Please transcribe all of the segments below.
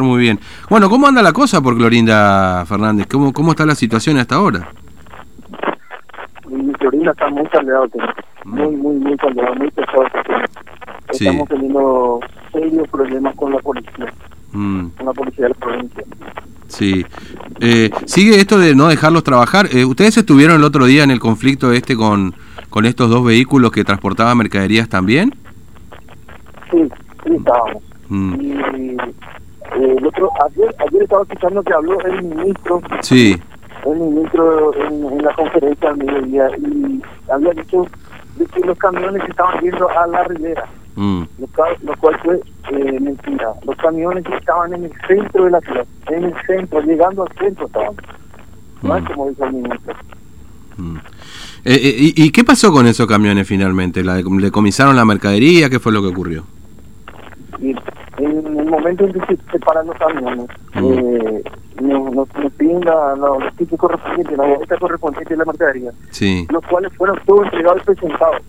Muy bien. Bueno, ¿cómo anda la cosa por Clorinda Fernández? ¿Cómo, cómo está la situación hasta ahora? Mi Clorinda está muy caldeado, muy, muy, muy caldeado, muy pesado. Sí. Estamos teniendo serios problemas con la policía, Mm, con la policía de la provincia. sí. Eh, ¿Sigue esto de no dejarlos trabajar? Eh, ¿Ustedes estuvieron el otro día en el conflicto este con, con estos dos vehículos que transportaban mercaderías también? Sí, sí estábamos. Mm, Y el otro, ayer, ayer estaba escuchando que habló el ministro, sí. el ministro en, en la conferencia al mediodía y había dicho de que los camiones estaban yendo a la ribera. Mm, lo cual, lo cual fue eh, mentira. Los camiones estaban en el centro de la ciudad, en el centro, llegando al centro estaban. No es Mm. como dijo el ministro. mm. Eh, eh, y, ¿Y qué pasó con esos camiones finalmente? ¿La, ¿Le comisaron la mercadería? ¿Qué fue lo que ocurrió? Momento en que se separan los camiones, Mm. eh, nos, nos, nos piden la, la, los tickets correspondientes, la boleta correspondiente de la mercadería, Sí. los cuales fueron todos entregados y presentados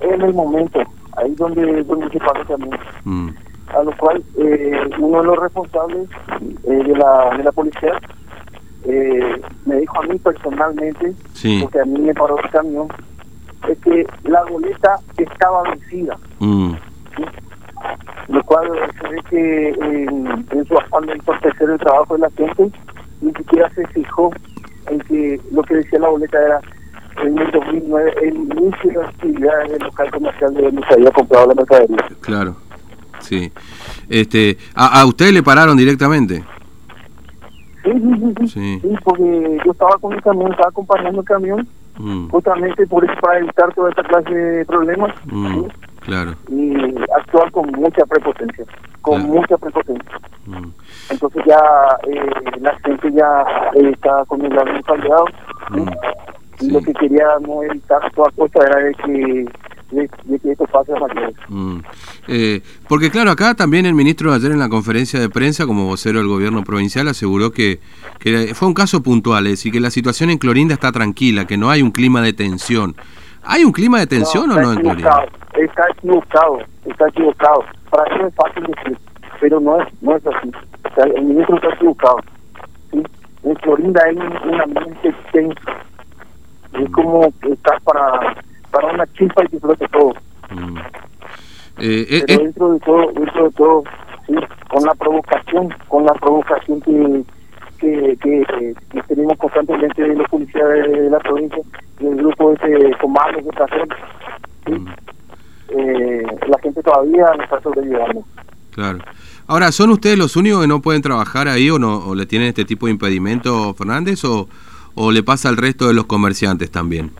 en el momento, ahí donde, donde se paró el camión. Mm, a lo cual eh, uno de los responsables eh, de, la, de la policía eh, me dijo a mí personalmente, Sí. porque a mí me paró el camión, es que la boleta estaba vencida, mm, cual se ve que en, en su afán de entorpecer el trabajo de la gente, ni siquiera se fijó en que lo que decía la boleta era en el 2009 el inicio de las actividades del local comercial de donde se había comprado la mercadería. claro. Sí. Este, ¿a, ¿A usted le pararon directamente? Sí, sí, sí, sí, Sí. sí, porque yo estaba con el camión, estaba acompañando el camión, Mm, justamente por eso para evitar toda esta clase de problemas mm, ¿sí? Claro. y actuar con mucha prepotencia, con Claro. mucha prepotencia. Mm, Entonces ya eh, la gente ya eh, está con el ¿sí? mm, sí. lo que queríamos evitar a toda costa era de que, de, de que esto pase a mayores. Mm. Eh, porque claro, acá también el ministro ayer en la conferencia de prensa, como vocero del gobierno provincial, aseguró que, que fue un caso puntual, es decir, que la situación en Clorinda está tranquila, que no hay un clima de tensión. ¿Hay un clima de tensión o no en equivocado, Clorinda? Está equivocado, está equivocado. Para eso es fácil decir, pero no es, no es así. O sea, el ministro está equivocado. ¿sí? En Florinda hay un, ambiente tenso. Es como que está para, para una chispa y que flote todo. Mm. Eh, eh, Pero eh, dentro de todo, dentro de todo, sí, con la provocación, con la provocación que, que, que, que tenemos constantemente de los policías de, la provincia, del grupo ese comando de estación, ¿sí? mm, eh, la gente todavía no está sobreviviendo. claro. Ahora, ¿son ustedes los únicos que no pueden trabajar ahí o no o le tienen este tipo de impedimento, Fernández, o, o le pasa al resto de los comerciantes también?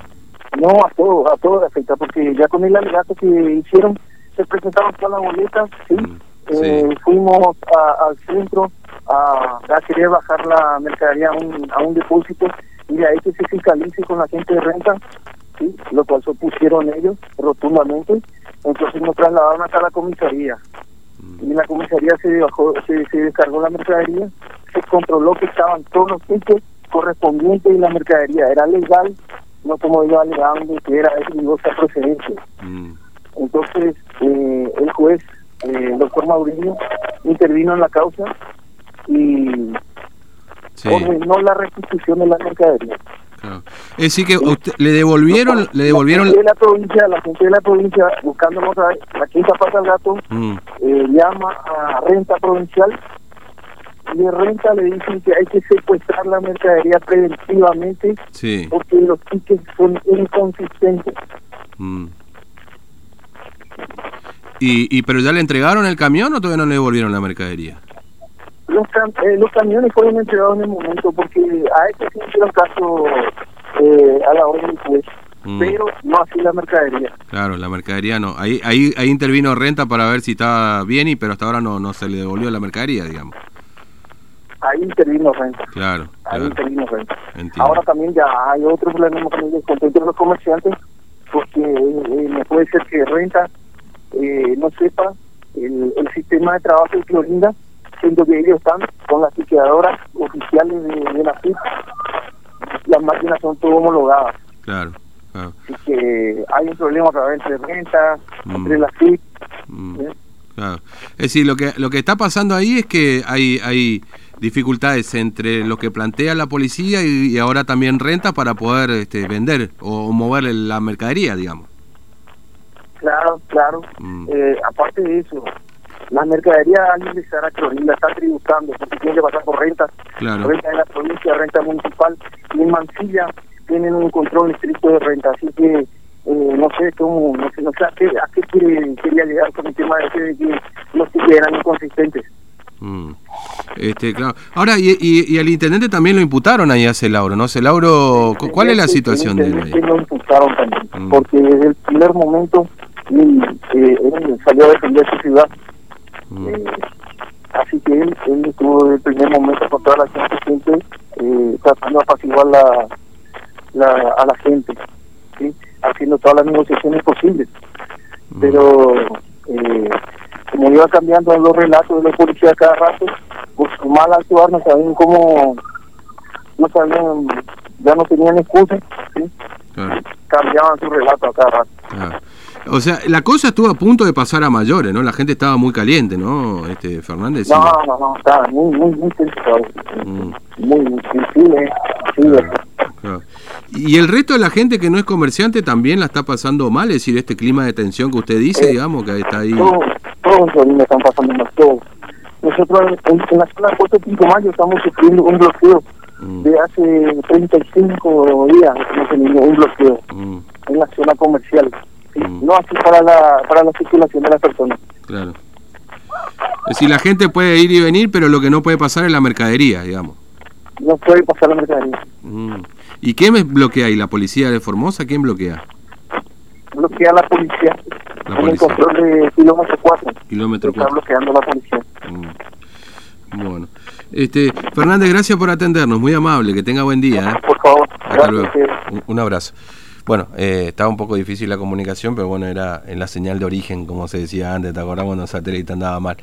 No, a todos, a todos afecta, porque ya con el alegato que hicieron, se presentaron todas las boletas, ¿sí? Mm, Eh, fuimos a- al centro a, a querer bajar la mercadería a un, a un depósito y de ahí que se fiscalice con la gente de renta, ¿sí? lo cual se opusieron ellos rotundamente. Entonces nos trasladaron hasta la comisaría. Y en la comisaría se, bajó, se, se descargó la mercadería, se controló que estaban todos los tickets correspondientes de la mercadería. Era legal, no como ellos alegaban de que era de procedencia. Mm, Entonces, eh, el juez, eh, el doctor Mauricio, intervino en la causa y sí. ordenó la restitución de la mercadería. Claro. Es decir, que usted- le devolvieron, le devolvieron... La gente de la provincia, la gente de la provincia, buscándonos a la quinta pasa al gato, Mm, eh, llama a renta provincial y de renta le dicen que hay que secuestrar la mercadería preventivamente sí. porque los tickets son inconsistentes. mm. ¿Y, ¿Y pero ya le entregaron el camión o todavía no le devolvieron la mercadería? Los, cam- eh, los camiones fueron entregados en el momento porque a este sí hicieron caso eh, a la orden del juez, Mm. pero no así la mercadería. Claro, la mercadería no. Ahí, ahí, ahí intervino renta para ver si estaba bien y pero hasta ahora no, no se le devolvió la mercadería, digamos. Ahí intervino renta. Claro, Ahí claro. intervino renta. Entiendo. Ahora también ya hay otro problema con el de los comerciantes porque eh, no puede ser que renta eh, no sepa el, el sistema de trabajo de Clorinda, siendo que ellos están con las liquidadoras oficiales de, de la FIP. Las máquinas son todas homologadas. Claro, claro. Así que hay un problema otra vez entre renta, Mm. entre la FIP. Mm. ¿sí? Claro. Es decir, lo que lo que está pasando ahí es que hay hay dificultades entre lo que plantea la policía y, y ahora también renta para poder este, vender o mover la mercadería, digamos. Claro, claro. Mm. Eh, aparte de eso, la mercadería al Clorinda está tributando, porque tiene que pasar por renta, Claro. renta de la provincia, renta municipal, y en Mansilla tienen un control estricto de renta, así que eh, no sé cómo, no sé, no sé a qué, a qué quiere, quería llegar con el tema de que los que eran inconsistentes. Mm. Este, claro. Ahora, y, y, y al intendente también lo imputaron ahí a Celauro, ¿no? Celauro, cu- ¿cuál es la situación de él ahí? lo imputaron también, Mm. porque desde el primer momento y, eh, él salió a defender su ciudad. Eh, así que él, él estuvo desde el primer momento con toda la gente siempre eh, tratando de apaciguar la, la, a la gente, ¿sí? haciendo todas las negociaciones posibles. Mm. Pero eh, como iba cambiando los relatos de la policía cada rato, por su mal actuar no sabían cómo, no sabían, ya no tenían excusa, ¿sí? Claro, cambiaban su relato a cada rato. O sea, la cosa estuvo a punto de pasar a mayores, ¿no? La gente estaba muy caliente, ¿no? Este, Fernández. No, no, no, estaba muy, muy, muy Mm. muy, sensible, Claro, claro. Y el resto de la gente que no es comerciante también la está pasando mal, es decir, este clima de tensión que usted dice, Eh, digamos, que está ahí. todos, todos los están pasando mal, todos. Nosotros en, en la zona de Puerto Pinto Mayo estamos sufriendo un bloqueo Mm, de hace 35 días, teniendo un bloqueo mm, en la zona comercial. Mm. no así para la, para la circulación de las personas. claro. Es decir, la gente puede ir y venir, pero lo que no puede pasar es la mercadería, digamos. No puede pasar la mercadería. Mm. ¿Y quién me bloquea ahí? ¿La policía de Formosa? ¿Quién bloquea? Bloquea la policía La en el control de kilómetro 4. Kilómetro Está cuatro. bloqueando la policía. Mm. Bueno. Este, Fernández, gracias por atendernos, muy amable, que tenga buen día. ¿eh? Por favor, Hasta gracias. luego. un abrazo. Bueno, eh, estaba un poco difícil la comunicación, pero bueno, era en la señal de origen, como se decía antes, ¿te acordás cuando el satélite andaba mal?